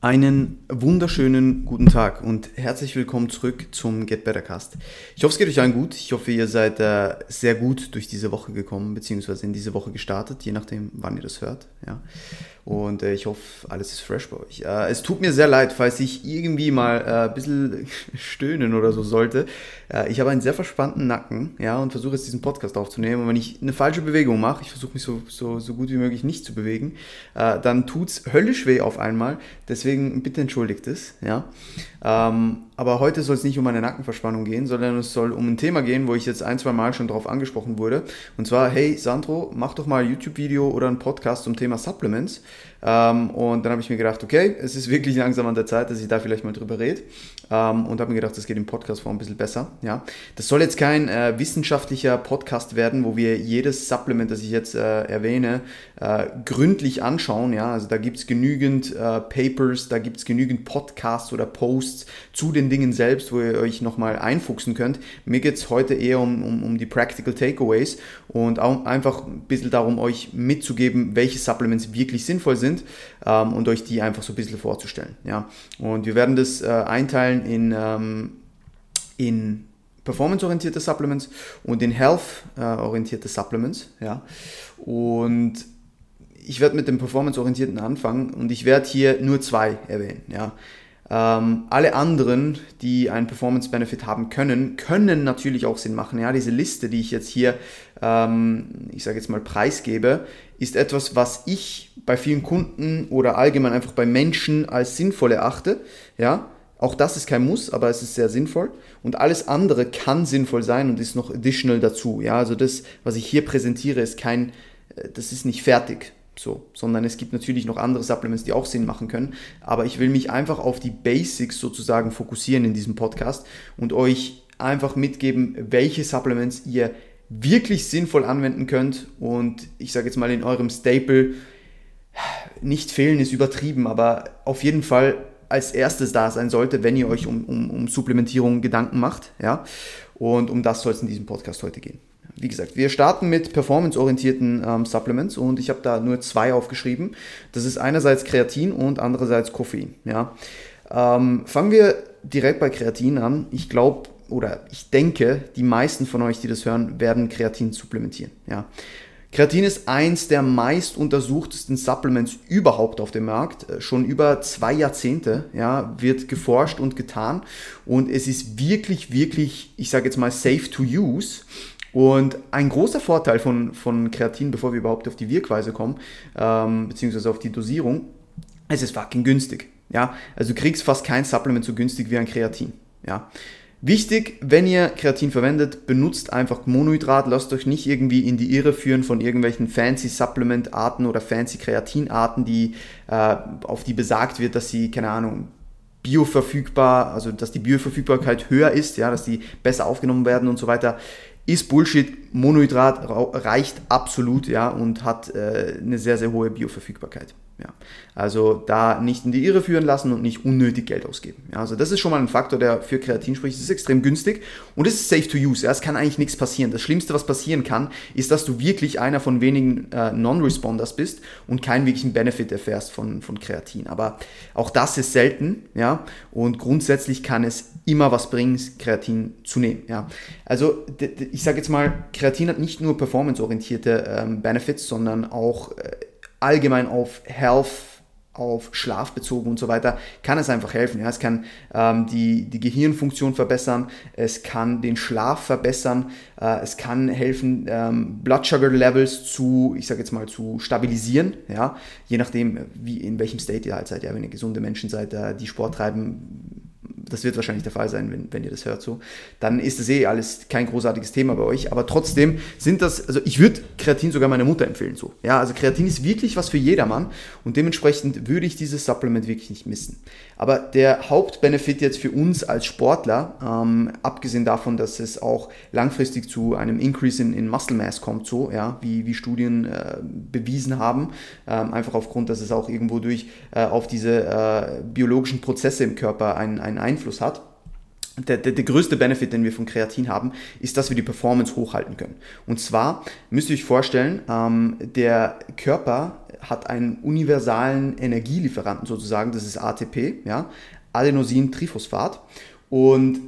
Einen wunderschönen guten Tag und herzlich willkommen zurück zum Get Better Cast. Ich hoffe, es geht euch allen gut. Ich hoffe, ihr seid äh, sehr gut durch diese Woche gekommen, beziehungsweise in diese Woche gestartet, je nachdem, wann ihr das hört. Ja. Und äh, ich hoffe, alles ist fresh bei euch. Äh, es tut mir sehr leid, falls ich irgendwie mal äh, ein bisschen stöhnen oder so sollte. Äh, ich habe einen sehr verspannten Nacken, ja, und versuche jetzt diesen Podcast aufzunehmen. Und wenn ich eine falsche Bewegung mache, ich versuche mich so, so, so gut wie möglich nicht zu bewegen, äh, dann tut's höllisch weh auf einmal. Deswegen bitte entschuldigt es, ja. Ähm, aber heute soll es nicht um eine Nackenverspannung gehen, sondern es soll um ein Thema gehen, wo ich jetzt ein, zwei Mal schon drauf angesprochen wurde. Und zwar, hey Sandro, mach doch mal ein YouTube-Video oder einen Podcast zum Thema Supplements. Ähm, und dann habe ich mir gedacht, okay, es ist wirklich langsam an der Zeit, dass ich da vielleicht mal drüber rede. Ähm, und habe mir gedacht, das geht im Podcast-Form ein bisschen besser. Ja. Das soll jetzt kein äh, wissenschaftlicher Podcast werden, wo wir jedes Supplement, das ich jetzt äh, erwähne, äh, gründlich anschauen. Ja. Also da gibt es genügend äh, Papers, da gibt es genügend Podcasts oder Posts zu den Dingen selbst, wo ihr euch nochmal einfuchsen könnt. Mir geht es heute eher um, um, um die Practical Takeaways und auch einfach ein bisschen darum, euch mitzugeben, welche Supplements wirklich sinnvoll sind ähm, und euch die einfach so ein bisschen vorzustellen. Ja. Und wir werden das äh, einteilen in, ähm, in performance-orientierte Supplements und in health-orientierte Supplements. Ja. Und ich werde mit dem performance-orientierten anfangen und ich werde hier nur zwei erwähnen. Ja. Ähm, alle anderen, die einen Performance-Benefit haben können, können natürlich auch Sinn machen. Ja, diese Liste, die ich jetzt hier, ähm, ich sage jetzt mal, preisgebe, ist etwas, was ich bei vielen Kunden oder allgemein einfach bei Menschen als sinnvoll erachte. Ja, auch das ist kein Muss, aber es ist sehr sinnvoll. Und alles andere kann sinnvoll sein und ist noch additional dazu. Ja, also das, was ich hier präsentiere, ist kein, äh, das ist nicht fertig. So, sondern es gibt natürlich noch andere Supplements, die auch Sinn machen können. Aber ich will mich einfach auf die Basics sozusagen fokussieren in diesem Podcast und euch einfach mitgeben, welche Supplements ihr wirklich sinnvoll anwenden könnt. Und ich sage jetzt mal in eurem Staple, nicht fehlen ist übertrieben, aber auf jeden Fall als erstes da sein sollte, wenn ihr euch um, um, um Supplementierung Gedanken macht. Ja? Und um das soll es in diesem Podcast heute gehen wie gesagt, wir starten mit performanceorientierten ähm, Supplements und ich habe da nur zwei aufgeschrieben. Das ist einerseits Kreatin und andererseits Koffein. Ja. Ähm, fangen wir direkt bei Kreatin an. Ich glaube oder ich denke, die meisten von euch, die das hören, werden Kreatin supplementieren. Ja. Kreatin ist eins der meist untersuchtesten Supplements überhaupt auf dem Markt. Äh, schon über zwei Jahrzehnte ja, wird geforscht und getan und es ist wirklich, wirklich, ich sage jetzt mal, safe to use. Und ein großer Vorteil von, von Kreatin, bevor wir überhaupt auf die Wirkweise kommen, ähm, beziehungsweise auf die Dosierung, es ist fucking günstig. Ja, also du kriegst fast kein Supplement so günstig wie ein Kreatin. Ja. Wichtig, wenn ihr Kreatin verwendet, benutzt einfach Monohydrat, lasst euch nicht irgendwie in die Irre führen von irgendwelchen fancy Supplement-Arten oder fancy Kreatinarten, die, äh, auf die besagt wird, dass sie, keine Ahnung, bioverfügbar, also dass die Bioverfügbarkeit höher ist, ja, dass die besser aufgenommen werden und so weiter ist Bullshit. Monohydrat reicht absolut, ja, und hat äh, eine sehr, sehr hohe Bioverfügbarkeit. Ja. Also da nicht in die Irre führen lassen und nicht unnötig Geld ausgeben. Ja, also das ist schon mal ein Faktor, der für Kreatin spricht. Es ist extrem günstig und es ist safe to use. Ja, es kann eigentlich nichts passieren. Das Schlimmste, was passieren kann, ist, dass du wirklich einer von wenigen äh, Non-Responders bist und keinen wirklichen Benefit erfährst von, von Kreatin. Aber auch das ist selten. Ja, und grundsätzlich kann es immer was bringen, Kreatin zu nehmen. Ja. Also ich sage jetzt mal, Kreatin hat nicht nur performanceorientierte ähm, Benefits, sondern auch äh, allgemein auf Health, auf Schlaf bezogen und so weiter, kann es einfach helfen. Ja. Es kann ähm, die, die Gehirnfunktion verbessern, es kann den Schlaf verbessern, äh, es kann helfen, ähm, Blood Sugar Levels zu, ich sage jetzt mal, zu stabilisieren, ja, je nachdem, wie, in welchem State ihr halt seid. Ja, wenn ihr gesunde Menschen seid, äh, die Sport treiben, das wird wahrscheinlich der Fall sein, wenn, wenn ihr das hört so, dann ist das eh alles kein großartiges Thema bei euch. Aber trotzdem sind das, also ich würde Kreatin sogar meiner Mutter empfehlen so. Ja, also Kreatin ist wirklich was für jedermann und dementsprechend würde ich dieses Supplement wirklich nicht missen. Aber der Hauptbenefit jetzt für uns als Sportler, ähm, abgesehen davon, dass es auch langfristig zu einem Increase in, in Muscle Mass kommt, so, ja, wie, wie Studien äh, bewiesen haben, ähm, einfach aufgrund, dass es auch irgendwo durch äh, auf diese äh, biologischen Prozesse im Körper einen, einen Einfluss hat der, der, der, größte Benefit, den wir von Kreatin haben, ist, dass wir die Performance hochhalten können. Und zwar müsst ihr euch vorstellen, ähm, der Körper hat einen universalen Energielieferanten sozusagen, das ist ATP, ja, Adenosin-Triphosphat. Und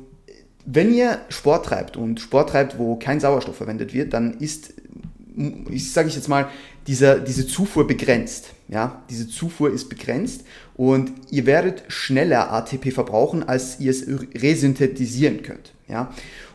wenn ihr Sport treibt und Sport treibt, wo kein Sauerstoff verwendet wird, dann ist, ich sage ich jetzt mal, dieser, diese Zufuhr begrenzt. Ja, diese Zufuhr ist begrenzt und ihr werdet schneller ATP verbrauchen, als ihr es resynthetisieren könnt. Ja?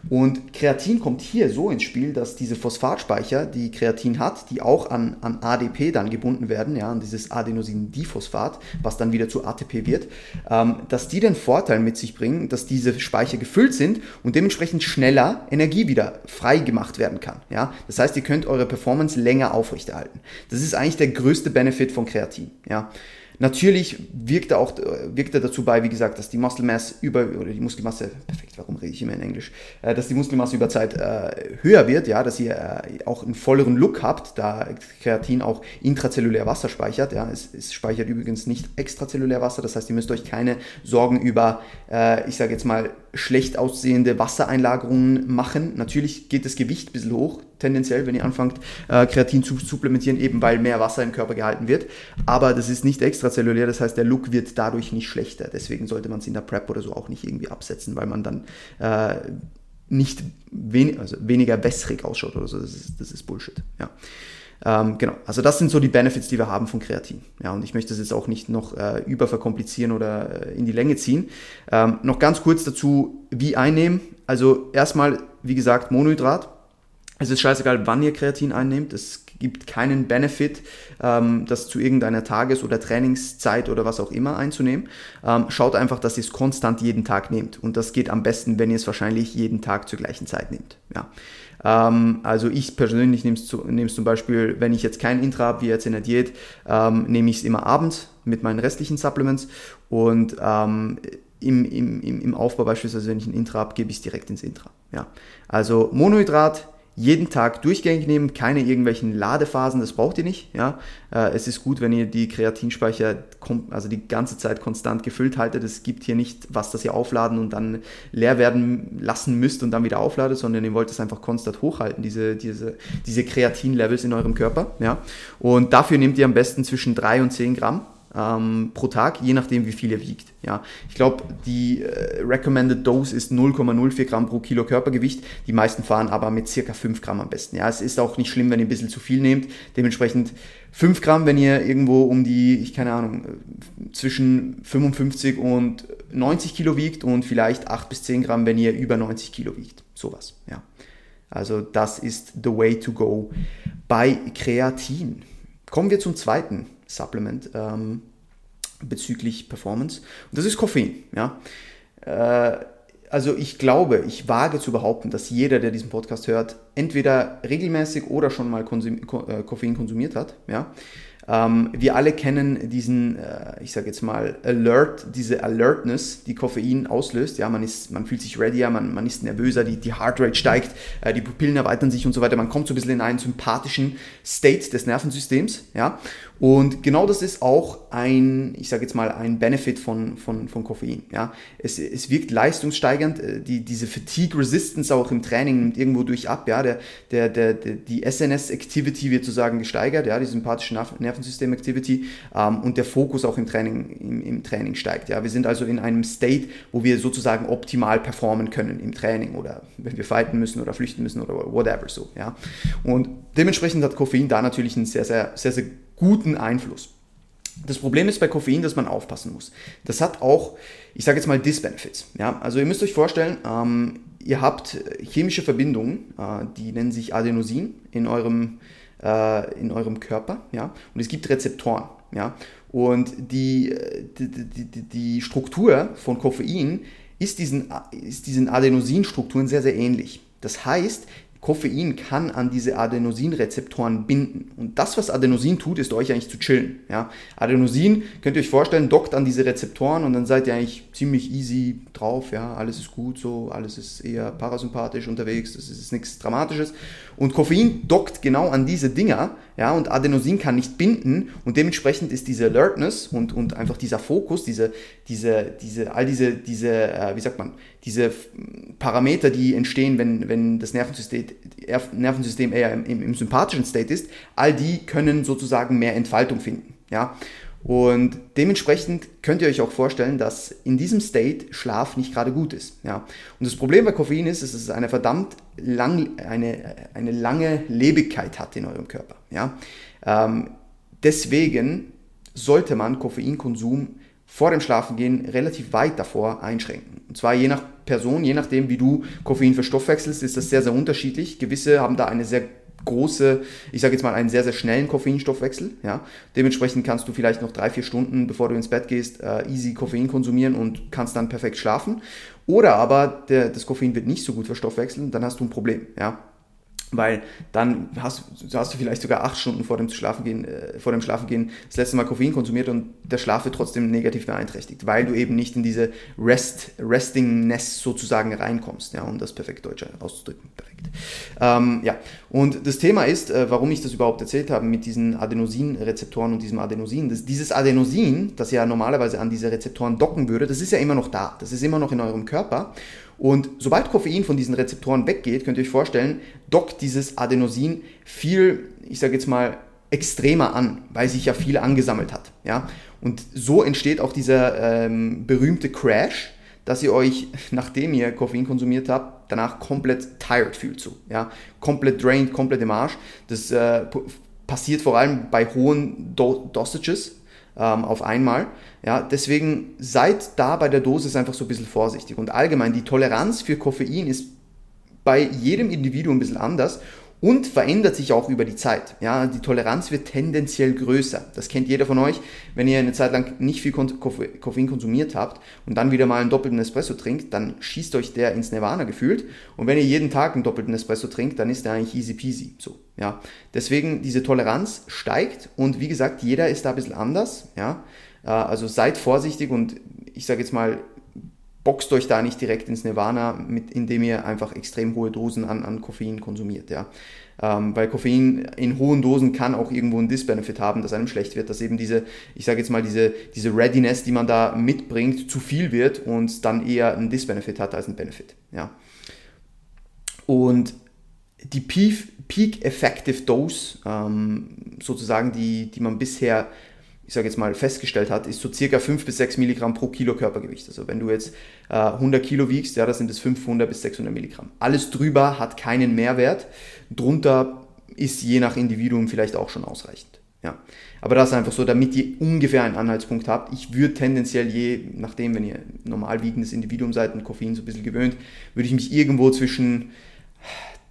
Und Kreatin kommt hier so ins Spiel, dass diese Phosphatspeicher, die Kreatin hat, die auch an, an ADP dann gebunden werden, ja, an dieses Adenosin-Diphosphat, was dann wieder zu ATP wird, ähm, dass die den Vorteil mit sich bringen, dass diese Speicher gefüllt sind und dementsprechend schneller Energie wieder frei gemacht werden kann. Ja? Das heißt, ihr könnt eure Performance länger aufrechterhalten. Das ist eigentlich der größte Benefit von Kreatin. Ja? Natürlich wirkt er auch wirkt er dazu bei, wie gesagt, dass die Muscle Mass über oder die Muskelmasse perfekt, warum rede ich immer in Englisch, äh, dass die Muskelmasse über Zeit äh, höher wird, ja, dass ihr äh, auch einen volleren Look habt, da Kreatin auch intrazellulär Wasser speichert, ja, es, es speichert übrigens nicht extrazellulär Wasser, das heißt, ihr müsst euch keine Sorgen über, äh, ich sage jetzt mal schlecht aussehende Wassereinlagerungen machen. Natürlich geht das Gewicht ein bisschen hoch, tendenziell, wenn ihr anfangt, äh, Kreatin zu supplementieren, eben weil mehr Wasser im Körper gehalten wird. Aber das ist nicht extrazellulär, das heißt, der Look wird dadurch nicht schlechter. Deswegen sollte man es in der Prep oder so auch nicht irgendwie absetzen, weil man dann äh, nicht wen also weniger wässrig ausschaut oder so. Das ist, das ist Bullshit. Ja. Ähm, genau, also das sind so die Benefits, die wir haben von Kreatin. Ja, und ich möchte das jetzt auch nicht noch äh, überverkomplizieren oder äh, in die Länge ziehen. Ähm, noch ganz kurz dazu, wie einnehmen. Also erstmal, wie gesagt, Monohydrat. Es ist scheißegal, wann ihr Kreatin einnehmt. Es gibt keinen Benefit, ähm, das zu irgendeiner Tages- oder Trainingszeit oder was auch immer einzunehmen. Ähm, schaut einfach, dass ihr es konstant jeden Tag nehmt. Und das geht am besten, wenn ihr es wahrscheinlich jeden Tag zur gleichen Zeit nehmt. Ja. Ähm, also ich persönlich nehme es zum Beispiel, wenn ich jetzt kein Intra habe, wie jetzt in der Diät, ähm, nehme ich es immer abends mit meinen restlichen Supplements und ähm, im, im, im Aufbau beispielsweise, wenn ich ein Intra habe, gebe ich es direkt ins Intra. Ja. Also Monohydrat, jeden Tag durchgängig nehmen, keine irgendwelchen Ladephasen, das braucht ihr nicht. Ja? Äh, es ist gut, wenn ihr die Kreatinspeicher also die ganze Zeit konstant gefüllt haltet. Es gibt hier nicht was, das ihr aufladen und dann leer werden lassen müsst und dann wieder aufladet, sondern ihr wollt es einfach konstant hochhalten, diese, diese, diese Kreatin-Levels in eurem Körper. Ja? Und dafür nehmt ihr am besten zwischen 3 und 10 Gramm ähm, pro Tag, je nachdem, wie viel ihr wiegt. Ja, ich glaube, die äh, Recommended Dose ist 0,04 Gramm pro Kilo Körpergewicht. Die meisten fahren aber mit circa 5 Gramm am besten. Ja, es ist auch nicht schlimm, wenn ihr ein bisschen zu viel nehmt. Dementsprechend 5 Gramm, wenn ihr irgendwo um die, ich keine Ahnung, zwischen 55 und 90 Kilo wiegt und vielleicht 8 bis 10 Gramm, wenn ihr über 90 Kilo wiegt. Sowas, ja. Also das ist the way to go bei Kreatin. Kommen wir zum zweiten Supplement ähm, bezüglich Performance. Und das ist Koffein. Ja? Äh, also ich glaube, ich wage zu behaupten, dass jeder, der diesen Podcast hört, entweder regelmäßig oder schon mal Konsum äh, Koffein konsumiert hat. Ja? Ähm, wir alle kennen diesen, äh, ich sage jetzt mal, Alert, diese Alertness, die Koffein auslöst. Ja, man, ist, man fühlt sich readier, man, man ist nervöser, die, die Heartrate steigt, äh, die Pupillen erweitern sich und so weiter. Man kommt so ein bisschen in einen sympathischen State des Nervensystems. Ja? Und genau das ist auch ein, ich sage jetzt mal, ein Benefit von, von, von Koffein. Ja? Es, es wirkt leistungssteigernd, äh, die, diese Fatigue Resistance auch im Training nimmt irgendwo durch ab. Ja? Der, der, der, die SNS-Activity wird sozusagen gesteigert, ja? die sympathische Nervensystem-Activity ähm, und der Fokus auch im Training, im, im Training steigt. Ja? Wir sind also in einem State, wo wir sozusagen optimal performen können im Training oder wenn wir fighten müssen oder flüchten müssen oder whatever so. Ja? Und dementsprechend hat Koffein da natürlich einen sehr, sehr, sehr, sehr guten Einfluss. Das Problem ist bei Koffein, dass man aufpassen muss. Das hat auch, ich sage jetzt mal, Disbenefits. Ja? Also ihr müsst euch vorstellen, ähm, ihr habt chemische Verbindungen, äh, die nennen sich Adenosin in eurem, äh, in eurem Körper. Ja? Und es gibt Rezeptoren. Ja? Und die, die, die, die Struktur von Koffein ist diesen, ist diesen Adenosinstrukturen sehr, sehr ähnlich. Das heißt, Koffein kann an diese Adenosinrezeptoren binden. Und das, was Adenosin tut, ist euch eigentlich zu chillen. Ja? Adenosin, könnt ihr euch vorstellen, dockt an diese Rezeptoren und dann seid ihr eigentlich ziemlich easy drauf. Ja? Alles ist gut so, alles ist eher parasympathisch unterwegs, das ist nichts Dramatisches. Und Koffein dockt genau an diese Dinger ja? und Adenosin kann nicht binden und dementsprechend ist diese Alertness und, und einfach dieser Fokus, diese, diese, diese, all diese, diese äh, wie sagt man, diese Parameter, die entstehen, wenn, wenn das Nervensystem, Nervensystem eher im, im, sympathischen State ist, all die können sozusagen mehr Entfaltung finden. Ja? Und dementsprechend könnt ihr euch auch vorstellen, dass in diesem State Schlaf nicht gerade gut ist. Ja? Und das Problem bei Koffein ist, dass es eine verdammt lang, eine, eine lange Lebigkeit hat in eurem Körper. Ja? Ähm, deswegen sollte man Koffeinkonsum vor dem Schlafengehen relativ weit davor einschränken. Und zwar je nach Person, je nachdem, wie du Koffein verstoffwechselst, ist das sehr, sehr unterschiedlich. Gewisse haben da eine sehr große, ich sage jetzt mal einen sehr, sehr schnellen Koffeinstoffwechsel. Ja? Dementsprechend kannst du vielleicht noch drei, vier Stunden, bevor du ins Bett gehst, äh, easy Koffein konsumieren und kannst dann perfekt schlafen. Oder aber der, das Koffein wird nicht so gut verstoffwechseln, dann hast du ein Problem. Ja? Weil dann hast, hast du vielleicht sogar acht Stunden vor dem Schlafengehen, äh, vor dem Schlafengehen das letzte Mal Koffein konsumiert und der Schlaf wird trotzdem negativ beeinträchtigt, weil du eben nicht in diese Rest, Restingness sozusagen reinkommst, ja, um das perfekt Deutsch auszudrücken. Perfekt. Ähm, ja, und das Thema ist, äh, warum ich das überhaupt erzählt habe mit diesen Adenosinrezeptoren und diesem Adenosin. Das, dieses Adenosin, das ja normalerweise an diese Rezeptoren docken würde, das ist ja immer noch da. Das ist immer noch in eurem Körper. Und sobald Koffein von diesen Rezeptoren weggeht, könnt ihr euch vorstellen, dockt dieses Adenosin viel, ich sage jetzt mal, extremer an, weil sich ja viel angesammelt hat. Ja? Und so entsteht auch dieser ähm, berühmte Crash, dass ihr euch, nachdem ihr Koffein konsumiert habt, danach komplett tired fühlt. So, ja? Komplett drained, komplett im Arsch. Das äh, passiert vor allem bei hohen Do Dosages ähm, auf einmal. Ja, deswegen seid da bei der Dosis einfach so ein bisschen vorsichtig. Und allgemein, die Toleranz für Koffein ist bei jedem Individuum ein bisschen anders und verändert sich auch über die Zeit. Ja, die Toleranz wird tendenziell größer. Das kennt jeder von euch. Wenn ihr eine Zeit lang nicht viel Koffein konsumiert habt und dann wieder mal einen doppelten Espresso trinkt, dann schießt euch der ins Nirvana gefühlt. Und wenn ihr jeden Tag einen doppelten Espresso trinkt, dann ist der eigentlich easy peasy. So, ja. Deswegen diese Toleranz steigt und wie gesagt, jeder ist da ein bisschen anders. Ja. Äh, also seid vorsichtig und ich sage jetzt mal, boxt euch da nicht direkt ins Nirvana, mit, indem ihr einfach extrem hohe Dosen an, an Koffein konsumiert. Ja. Ähm, weil Koffein in hohen Dosen kann auch irgendwo einen Disbenefit haben, dass einem schlecht wird, dass eben diese, ich sage jetzt mal, diese, diese Readiness, die man da mitbringt, zu viel wird und dann eher einen Disbenefit hat als einen Benefit. Ja. Und die Peak Effective Dose, ähm, sozusagen, die, die man bisher ich sage jetzt mal, festgestellt hat, ist so circa 5 bis 6 Milligramm pro Kilo Körpergewicht. Also wenn du jetzt äh, 100 Kilo wiegst, ja, das sind es 500 bis 600 Milligramm. Alles drüber hat keinen Mehrwert. Drunter ist je nach Individuum vielleicht auch schon ausreichend. Ja. Aber das ist einfach so, damit ihr ungefähr einen Anhaltspunkt habt. Ich würde tendenziell je, nachdem, wenn ihr normal wiegendes Individuum seid und Koffein so ein bisschen gewöhnt, würde ich mich irgendwo zwischen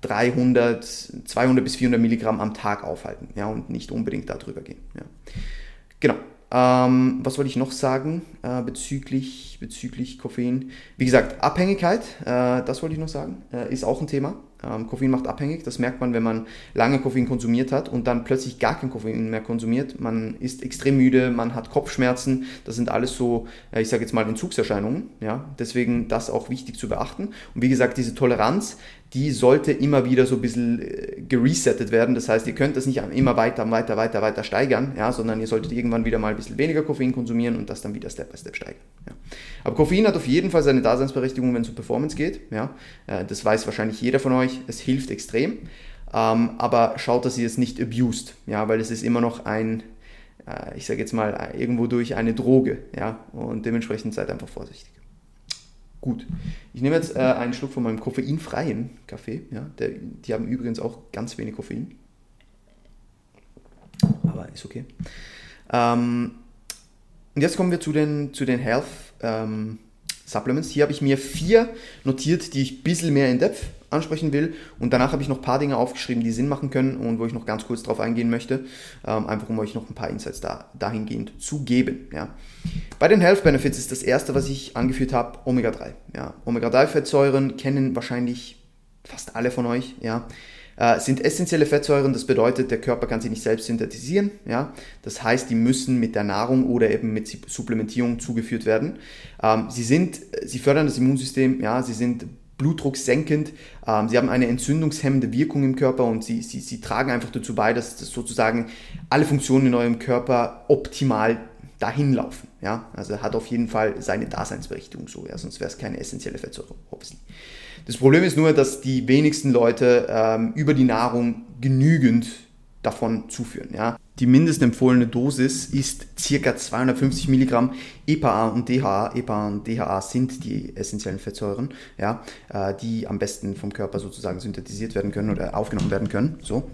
300, 200 bis 400 Milligramm am Tag aufhalten. Ja, und nicht unbedingt darüber gehen. Ja. Genau. Ähm, was wollte ich noch sagen äh, bezüglich, bezüglich Koffein? Wie gesagt, Abhängigkeit, äh, das wollte ich noch sagen, äh, ist auch ein Thema. Ähm, Koffein macht abhängig, das merkt man, wenn man lange Koffein konsumiert hat und dann plötzlich gar kein Koffein mehr konsumiert. Man ist extrem müde, man hat Kopfschmerzen, das sind alles so, äh, ich sage jetzt mal, Entzugserscheinungen. Ja? Deswegen das auch wichtig zu beachten. Und wie gesagt, diese Toleranz, die sollte immer wieder so ein bisschen äh, geresettet werden. Das heißt, ihr könnt das nicht immer weiter, weiter, weiter, weiter steigern, ja, sondern ihr solltet irgendwann wieder mal ein bisschen weniger Koffein konsumieren und das dann wieder Step by Step steigern. Ja. Aber Koffein hat auf jeden Fall seine Daseinsberechtigung, wenn es um Performance geht. Ja. Äh, das weiß wahrscheinlich jeder von euch. Es hilft extrem. Ähm, aber schaut, dass ihr es nicht abused, ja, weil es ist immer noch ein, äh, ich sage jetzt mal, irgendwo durch eine Droge. Ja, und dementsprechend seid einfach vorsichtig. Gut. Ich nehme jetzt äh, einen Schluck von meinem koffeinfreien Kaffee. Ja, der, die haben übrigens auch ganz wenig Koffein. Aber ist okay. Ähm, und jetzt kommen wir zu den, zu den Health ähm, Supplements. Hier habe ich mir vier notiert, die ich ein bisschen mehr in Depth ansprechen will. Und danach habe ich noch ein paar Dinge aufgeschrieben, die Sinn machen können und wo ich noch ganz kurz drauf eingehen möchte, ähm, einfach um euch noch ein paar Insights da, dahingehend zu geben. Ja. Bei den Health Benefits ist das erste, was ich angeführt habe, Omega-3. Ja. Omega-3-Fettsäuren kennen wahrscheinlich fast alle von euch, ja, äh, sind essentielle Fettsäuren. Das bedeutet, der Körper kann sie nicht selbst synthetisieren. Ja? Das heißt, die müssen mit der Nahrung oder eben mit Supplementierung zugeführt werden. Ähm, sie, sind, sie fördern das Immunsystem, ja? sie sind blutdrucksenkend, ähm, sie haben eine entzündungshemmende Wirkung im Körper und sie, sie, sie tragen einfach dazu bei, dass, dass sozusagen alle Funktionen in eurem Körper optimal dahin laufen. Ja? Also hat auf jeden Fall seine Daseinsberechtigung so, ja? sonst wäre es keine essentielle Fettsäure, obviously. Das Problem ist nur, dass die wenigsten Leute ähm, über die Nahrung genügend davon zuführen. Ja. Die mindestempfohlene Dosis ist ca. 250 Milligramm EPA und DHA. EPA und DHA sind die essentiellen Fettsäuren, ja, äh, die am besten vom Körper sozusagen synthetisiert werden können oder aufgenommen werden können. So.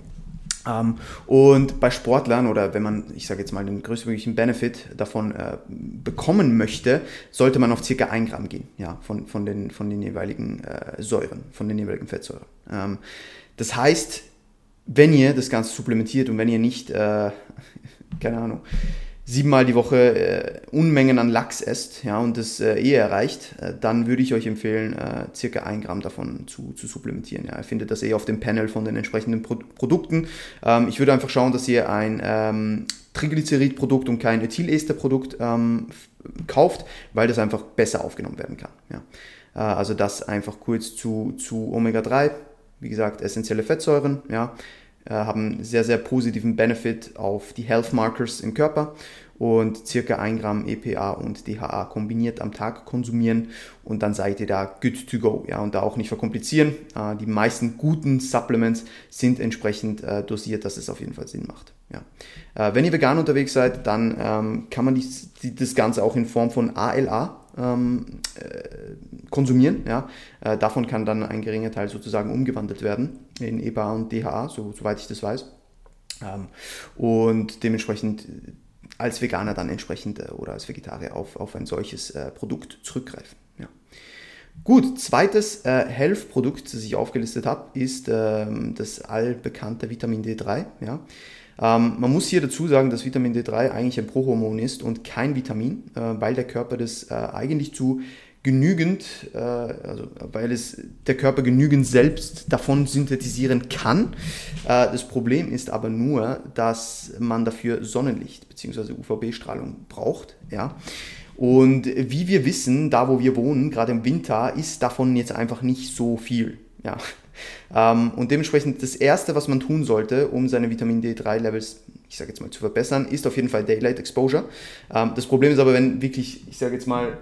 Ähm, und bei Sportlern oder wenn man, ich sage jetzt mal, den größtmöglichen Benefit davon äh, bekommen möchte, sollte man auf circa 1 Gramm gehen, ja, von, von, den, von den jeweiligen äh, Säuren, von den jeweiligen Fettsäuren. Ähm, das heißt, wenn ihr das Ganze supplementiert und wenn ihr nicht, äh, keine Ahnung, siebenmal die Woche äh, Unmengen an Lachs esst ja, und das äh, eh erreicht, äh, dann würde ich euch empfehlen, äh, circa ein Gramm davon zu, zu supplementieren. Ja. Ihr findet das eh auf dem Panel von den entsprechenden Pro Produkten. Ähm, ich würde einfach schauen, dass ihr ein ähm, Triglycerid-Produkt und kein Ethylester-Produkt ähm, kauft, weil das einfach besser aufgenommen werden kann. Ja. Äh, also das einfach kurz zu, zu Omega-3, wie gesagt, essentielle Fettsäuren, ja, äh, haben sehr, sehr positiven Benefit auf die Health Markers im Körper und circa 1 Gramm EPA und DHA kombiniert am Tag konsumieren und dann seid ihr da good to go. Ja, und da auch nicht verkomplizieren. Äh, die meisten guten Supplements sind entsprechend äh, dosiert, dass es auf jeden Fall Sinn macht. Ja. wenn ihr vegan unterwegs seid, dann ähm, kann man dies, das Ganze auch in Form von ALA ähm, äh, konsumieren. Ja? Äh, davon kann dann ein geringer Teil sozusagen umgewandelt werden in EPA und DHA, so, soweit ich das weiß. Ähm, und dementsprechend als Veganer dann entsprechend äh, oder als Vegetarier auf, auf ein solches äh, Produkt zurückgreifen. Ja. Gut, zweites äh, Health-Produkt, das ich aufgelistet habe, ist ähm, das allbekannte Vitamin D3. Ja. Ähm, man muss hier dazu sagen, dass Vitamin D3 eigentlich ein Prohormon ist und kein Vitamin, äh, weil der Körper das äh, eigentlich zu genügend, äh, also weil es der Körper genügend selbst davon synthetisieren kann. Äh, das Problem ist aber nur, dass man dafür Sonnenlicht bzw. UVB-Strahlung braucht. Ja? Und wie wir wissen, da wo wir wohnen, gerade im Winter, ist davon jetzt einfach nicht so viel. Ja. Ähm, und dementsprechend das Erste, was man tun sollte, um seine Vitamin D3-Levels, ich sage jetzt mal, zu verbessern, ist auf jeden Fall Daylight Exposure. Ähm, das Problem ist aber, wenn wirklich, ich sage jetzt mal,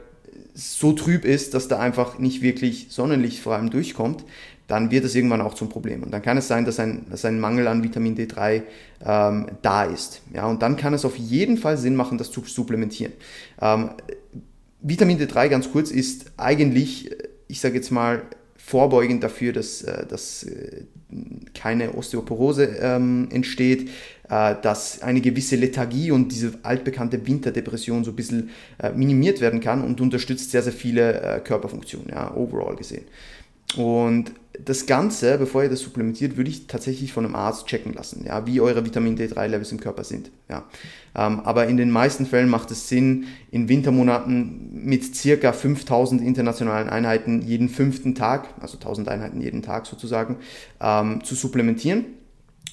so trüb ist, dass da einfach nicht wirklich Sonnenlicht vor allem durchkommt, dann wird es irgendwann auch zum Problem. Und dann kann es sein, dass ein, dass ein Mangel an Vitamin D3 ähm, da ist. Ja, und dann kann es auf jeden Fall Sinn machen, das zu supplementieren. Ähm, Vitamin D3, ganz kurz, ist eigentlich, ich sage jetzt mal, vorbeugend dafür, dass, äh, dass äh, keine Osteoporose ähm, entsteht, äh, dass eine gewisse Lethargie und diese altbekannte Winterdepression so ein bisschen äh, minimiert werden kann und unterstützt sehr, sehr viele äh, Körperfunktionen, ja, overall gesehen. Und das Ganze, bevor ihr das supplementiert, würde ich tatsächlich von einem Arzt checken lassen, ja, wie eure Vitamin D3-Levels im Körper sind. Ja. Ähm, aber in den meisten Fällen macht es Sinn, in Wintermonaten mit circa 5000 internationalen Einheiten jeden fünften Tag, also 1000 Einheiten jeden Tag sozusagen, ähm, zu supplementieren.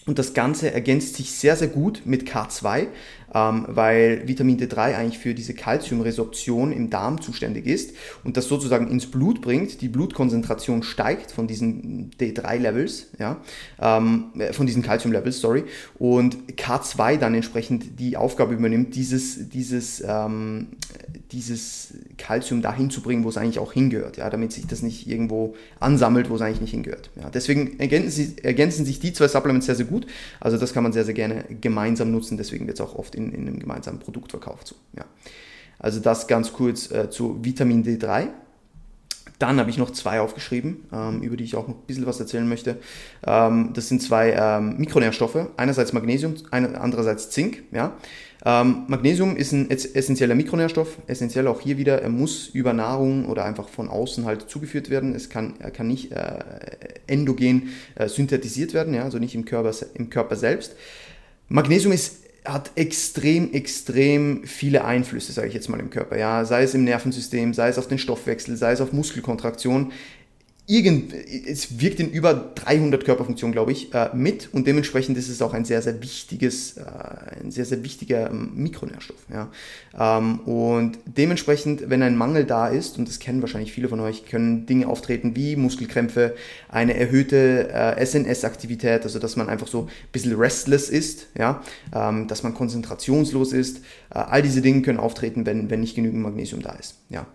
Und das Ganze ergänzt sich sehr, sehr gut mit K2, ähm, weil Vitamin D3 eigentlich für diese Kalziumresorption im Darm zuständig ist und das sozusagen ins Blut bringt. Die Blutkonzentration steigt von diesen D3-Levels, ja, ähm, äh, von diesen Calcium-Levels, sorry, und K2 dann entsprechend die Aufgabe übernimmt, dieses, dieses, ähm, dieses Calcium dahin zu bringen, wo es eigentlich auch hingehört, ja, damit sich das nicht irgendwo ansammelt, wo es eigentlich nicht hingehört. Ja. Deswegen ergänzen, ergänzen sich die zwei Supplements sehr, sehr gut. Also das kann man sehr, sehr gerne gemeinsam nutzen. Deswegen wird es auch oft in, in einem gemeinsamen Produkt verkauft. So, ja. Also das ganz kurz äh, zu Vitamin D3. Dann habe ich noch zwei aufgeschrieben, ähm, über die ich auch noch ein bisschen was erzählen möchte. Ähm, das sind zwei ähm, Mikronährstoffe. Einerseits Magnesium, andererseits Zink. Ja. Ähm, Magnesium ist ein essentieller Mikronährstoff, essentiell auch hier wieder, er muss über Nahrung oder einfach von außen halt zugeführt werden. Es kann, er kann nicht äh, endogen äh, synthetisiert werden, ja, also nicht im Körper, im Körper selbst. Magnesium ist hat extrem, extrem viele Einflüsse, sage ich jetzt mal, im Körper. Ja, sei es im Nervensystem, sei es auf den Stoffwechsel, sei es auf Muskelkontraktion. Irgend, es wirkt in über 300 Körperfunktionen, glaube ich, äh, mit und dementsprechend ist es auch ein sehr, sehr wichtiges, äh, ein sehr, sehr wichtiger ähm, Mikronährstoff. Ja. Ähm, und dementsprechend, wenn ein Mangel da ist, und das kennen wahrscheinlich viele von euch, können Dinge auftreten wie Muskelkrämpfe, eine erhöhte äh, SNS-Aktivität, also dass man einfach so ein bisschen restless ist, ja, ähm, dass man konzentrationslos ist. Äh, all diese Dinge können auftreten, wenn, wenn nicht genügend Magnesium da ist. Ja.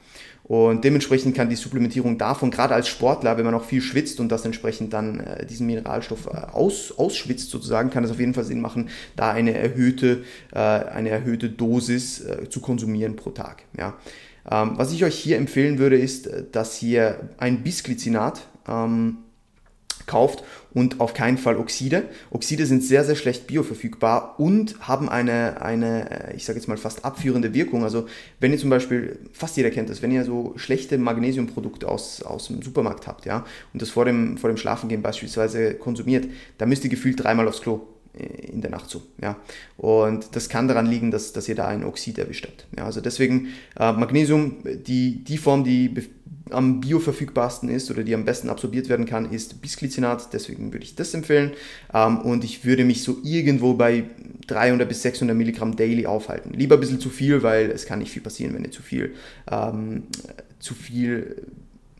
Und dementsprechend kann die Supplementierung davon, gerade als Sportler, wenn man auch viel schwitzt und das entsprechend dann äh, diesen Mineralstoff äh, aus, ausschwitzt sozusagen, kann es auf jeden Fall Sinn machen, da eine erhöhte, äh, eine erhöhte Dosis äh, zu konsumieren pro Tag. Ja. Ähm, was ich euch hier empfehlen würde, ist, äh, dass hier ein Bisglycinat ähm, kauft und auf keinen Fall Oxide. Oxide sind sehr, sehr schlecht bioverfügbar und haben eine, eine ich sage jetzt mal, fast abführende Wirkung. Also wenn ihr zum Beispiel, fast jeder kennt das, wenn ihr so schlechte Magnesiumprodukte aus, aus dem Supermarkt habt, ja, und das vor dem, vor dem Schlafengehen beispielsweise konsumiert, dann müsst ihr gefühlt dreimal aufs Klo äh, in der Nacht so. Ja. Und das kann daran liegen, dass, dass ihr da ein Oxid erwischt habt. Ja, also deswegen äh, Magnesium, die, die Form, die am bioverfügbarsten ist oder die am besten absorbiert werden kann, ist Bisglycinat. Deswegen würde ich das empfehlen. Ähm, und ich würde mich so irgendwo bei 300 bis 600 Milligramm daily aufhalten. Lieber ein bisschen zu viel, weil es kann nicht viel passieren, wenn ihr zu viel, ähm, zu viel,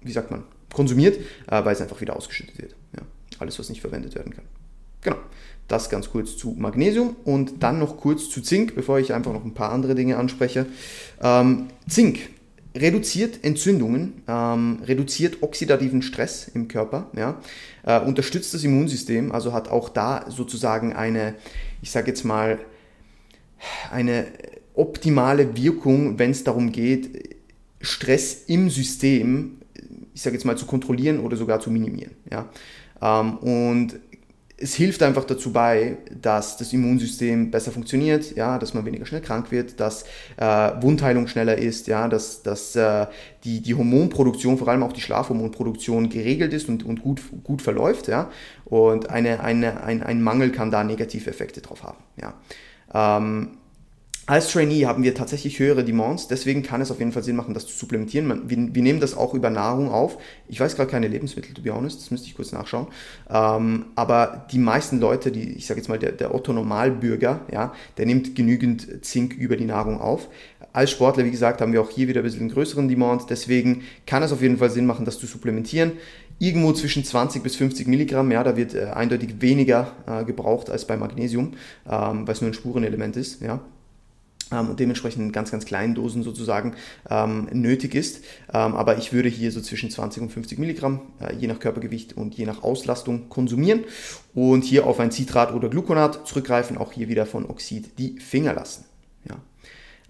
wie sagt man, konsumiert, äh, weil es einfach wieder ausgeschüttet wird. Ja. Alles, was nicht verwendet werden kann. Genau. Das ganz kurz zu Magnesium und dann noch kurz zu Zink, bevor ich einfach noch ein paar andere Dinge anspreche. Ähm, Zink reduziert Entzündungen, ähm, reduziert oxidativen Stress im Körper, ja, äh, unterstützt das Immunsystem, also hat auch da sozusagen eine, ich sage jetzt mal, eine optimale Wirkung, wenn es darum geht, Stress im System, ich sage jetzt mal, zu kontrollieren oder sogar zu minimieren. Ja. Ähm, und es hilft einfach dazu bei, dass das Immunsystem besser funktioniert, ja, dass man weniger schnell krank wird, dass äh, Wundheilung schneller ist, ja, dass, dass äh, die, die Hormonproduktion, vor allem auch die Schlafhormonproduktion geregelt ist und, und gut, gut verläuft, ja, und eine, eine, ein, ein Mangel kann da negative Effekte drauf haben, ja. Ähm, als Trainee haben wir tatsächlich höhere Demands, deswegen kann es auf jeden Fall Sinn machen, das zu supplementieren. Man, wir, wir, nehmen das auch über Nahrung auf. Ich weiß gerade keine Lebensmittel, to be honest, das müsste ich kurz nachschauen. Ähm, aber die meisten Leute, die, ich sage jetzt mal, der, der Otto-Normalbürger, ja, der nimmt genügend Zink über die Nahrung auf. Als Sportler, wie gesagt, haben wir auch hier wieder ein bisschen einen größeren Demand, deswegen kann es auf jeden Fall Sinn machen, das zu supplementieren irgendwo zwischen 20 bis 50 Milligramm. Ja, da wird äh, eindeutig weniger äh, gebraucht als bei Magnesium, ähm, weil es nur ein Spurenelement ist. Ja und dementsprechend in ganz, ganz kleinen Dosen sozusagen ähm, nötig ist. Ähm, aber ich würde hier so zwischen 20 und 50 Milligramm, äh, je nach Körpergewicht und je nach Auslastung konsumieren und hier auf ein Citrat oder Gluconat zurückgreifen, auch hier wieder von Oxid die Finger lassen. Ja.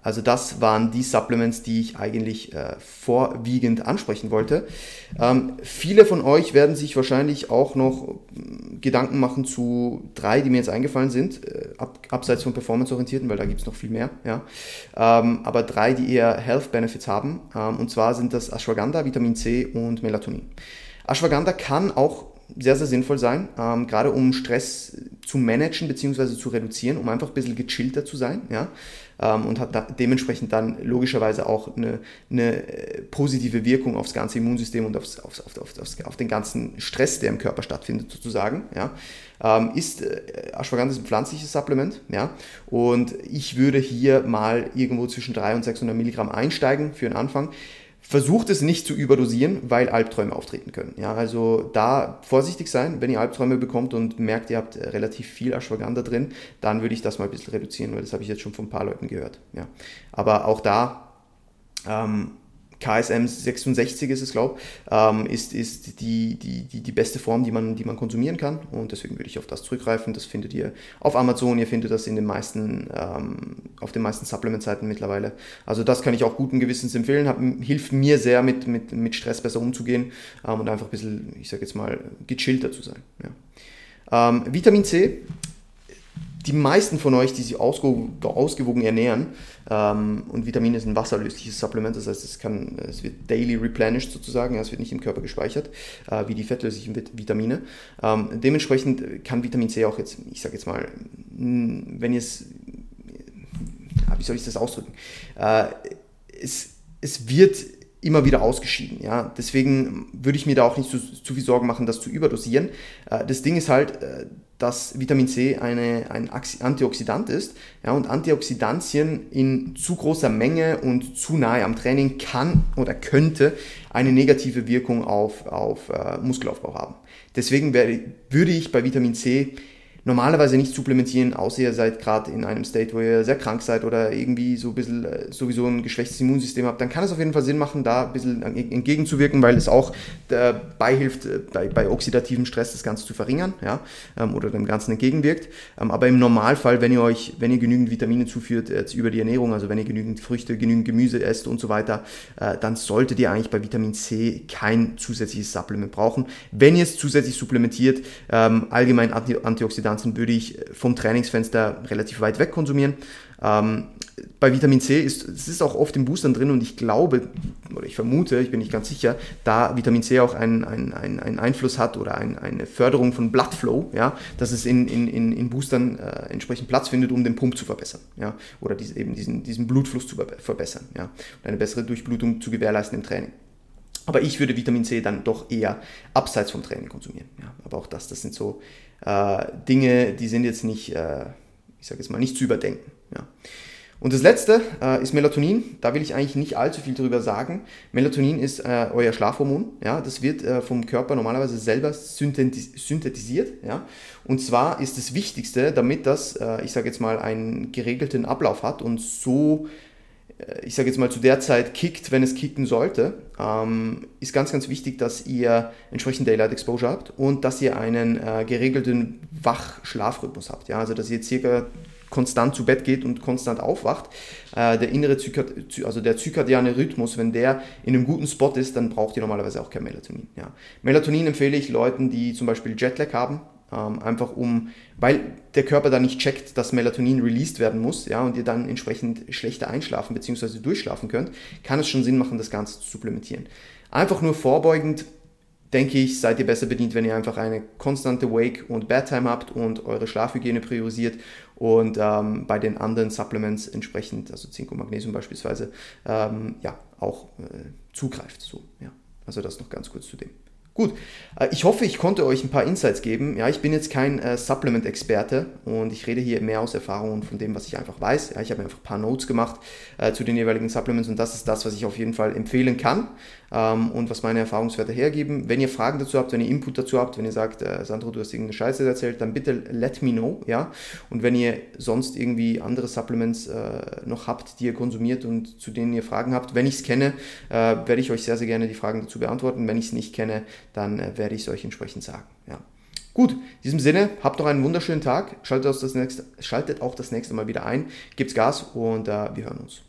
Also das waren die Supplements, die ich eigentlich äh, vorwiegend ansprechen wollte. Ähm, viele von euch werden sich wahrscheinlich auch noch mm, Gedanken machen zu drei, die mir jetzt eingefallen sind, äh, ab, abseits von performanceorientierten, weil da gibt es noch viel mehr. Ja. Ähm, aber drei, die eher Health Benefits haben. Ähm, und zwar sind das Ashwagandha, Vitamin C und Melatonin. Ashwagandha kann auch sehr, sehr sinnvoll sein, ähm, gerade um Stress zu managen bzw. zu reduzieren, um einfach ein bisschen gechillter zu sein. Ja? Ähm, und hat da dementsprechend dann logischerweise auch eine, eine äh, positive Wirkung aufs ganze Immunsystem und aufs, aufs, auf, auf, auf, auf den ganzen Stress, der im Körper stattfindet, sozusagen. Ja? Ähm, ist äh, Ashwagandha ist ein pflanzliches Supplement, ja, und ich würde hier mal irgendwo zwischen 300 und 600 Milligramm einsteigen für den Anfang. Versucht es nicht zu überdosieren, weil Albträume auftreten können. Ja, also da vorsichtig sein, wenn ihr Albträume bekommt und merkt, ihr habt relativ viel Ashwagandha drin, dann würde ich das mal ein bisschen reduzieren, weil das habe ich jetzt schon von ein paar Leuten gehört. Ja. Aber auch da ähm, KSM 66 ist es, glaube ähm, ist, ist die, die, die, die beste Form, die man, die man konsumieren kann. Und deswegen würde ich auf das zurückgreifen. Das findet ihr auf Amazon, ihr findet das in den meisten, ähm, auf den meisten Supplement-Seiten mittlerweile. Also das kann ich auch guten Gewissens empfehlen. Hab, hilft mir sehr, mit, mit, mit Stress besser umzugehen ähm, und einfach ein bisschen, ich sage jetzt mal, gechillter zu sein. Ja. Ähm, Vitamin C die meisten von euch, die sich ausgewogen ernähren, und Vitamine ist ein wasserlösliches Supplement, das heißt, es, kann, es wird daily replenished sozusagen, es wird nicht im Körper gespeichert, äh, wie die fettlöslichen Vitamine. Ähm, dementsprechend kann Vitamin C auch jetzt, ich sage jetzt mal, wenn ihr es, wie soll ich das ausdrücken, äh, es, es wird immer wieder ausgeschieden. Ja? Deswegen würde ich mir da auch nicht zu, zu viel Sorgen machen, das zu überdosieren. Äh, das Ding ist halt, äh, dass Vitamin C eine, ein Antioxidant ist. Ja, und Antioxidantien in zu großer Menge und zu nahe am Training kann oder könnte eine negative Wirkung auf, auf äh, Muskelaufbau haben. Deswegen werde, würde ich bei Vitamin C normalerweise nicht supplementieren, außer ihr seid gerade in einem State, wo ihr sehr krank seid oder irgendwie so ein bisschen äh, sowieso ein geschwächtes Immunsystem habt, dann kann es auf jeden Fall Sinn machen, da ein bisschen entgegenzuwirken, weil es auch dabei hilft, äh, bei, bei oxidativem Stress das Ganze zu verringern ja, ähm, oder dem Ganzen entgegenwirkt. Ähm, aber im Normalfall, wenn ihr euch, wenn ihr genügend Vitamine zuführt jetzt über die Ernährung, also wenn ihr genügend Früchte, genügend Gemüse esst und so weiter, äh, dann solltet ihr eigentlich bei Vitamin C kein zusätzliches Supplement brauchen. Wenn ihr es zusätzlich supplementiert, ähm, allgemein Antioxidantien Antioxidantien würde ich vom Trainingsfenster relativ weit weg konsumieren. Ähm, bei Vitamin C ist es ist auch oft in Boostern drin und ich glaube, oder ich vermute, ich bin nicht ganz sicher, da Vitamin C auch einen, einen, einen Einfluss hat oder ein, eine Förderung von Blood Flow, ja, dass es in, in, in Boostern äh, entsprechend Platz findet, um den Pump zu verbessern, ja, oder diese, eben diesen, diesen Blutfluss zu verbessern, ja, und eine bessere Durchblutung zu gewährleisten im Training. Aber ich würde Vitamin C dann doch eher abseits vom Training konsumieren. Ja. Aber auch das, das sind so äh, Dinge, die sind jetzt nicht, äh, ich sage jetzt mal, nicht zu überdenken. Ja. Und das letzte äh, ist Melatonin. Da will ich eigentlich nicht allzu viel darüber sagen. Melatonin ist äh, euer Schlafhormon. Ja, das wird äh, vom Körper normalerweise selber synthetis synthetisiert. Ja, und zwar ist das Wichtigste, damit das, äh, ich sage jetzt mal, einen geregelten Ablauf hat und so ich sage jetzt mal, zu der Zeit kickt, wenn es kicken sollte, ähm, ist ganz, ganz wichtig, dass ihr entsprechend Daylight Exposure habt und dass ihr einen äh, geregelten Wach-Schlafrhythmus habt. Ja? Also, dass ihr circa konstant zu Bett geht und konstant aufwacht. Äh, der innere Zykad also der zykadiane Rhythmus, wenn der in einem guten Spot ist, dann braucht ihr normalerweise auch kein Melatonin. Ja. Melatonin empfehle ich Leuten, die zum Beispiel Jetlag haben, ähm, einfach um, weil der Körper dann nicht checkt, dass Melatonin released werden muss, ja, und ihr dann entsprechend schlechter einschlafen bzw. durchschlafen könnt, kann es schon Sinn machen, das Ganze zu supplementieren. Einfach nur vorbeugend, denke ich, seid ihr besser bedient, wenn ihr einfach eine konstante Wake- und Bedtime habt und eure Schlafhygiene priorisiert und ähm, bei den anderen Supplements entsprechend, also Zink und Magnesium beispielsweise, ähm, ja, auch äh, zugreift. So, ja. Also das noch ganz kurz zu dem. Gut, äh, ich hoffe, ich konnte euch ein paar Insights geben. Ja, ich bin jetzt kein äh, Supplement-Experte und ich rede hier mehr aus Erfahrung und von dem, was ich einfach weiß. Ja, ich habe einfach ein paar Notes gemacht äh, zu den jeweiligen Supplements und das ist das, was ich auf jeden Fall empfehlen kann ähm, und was meine Erfahrungswerte hergeben. Wenn ihr Fragen dazu habt, wenn ihr Input dazu habt, wenn ihr sagt, äh, Sandro, du hast irgendeine Scheiße erzählt, dann bitte let me know. Ja? Und wenn ihr sonst irgendwie andere Supplements äh, noch habt, die ihr konsumiert und zu denen ihr Fragen habt, wenn ich es kenne, äh, werde ich euch sehr, sehr gerne die Fragen dazu beantworten. Wenn ich es nicht kenne, dann äh, werde ich es euch entsprechend sagen. Ja. Gut, in diesem Sinne, habt noch einen wunderschönen Tag. Schaltet, das nächste, schaltet auch das nächste Mal wieder ein. Gebt's Gas und äh, wir hören uns.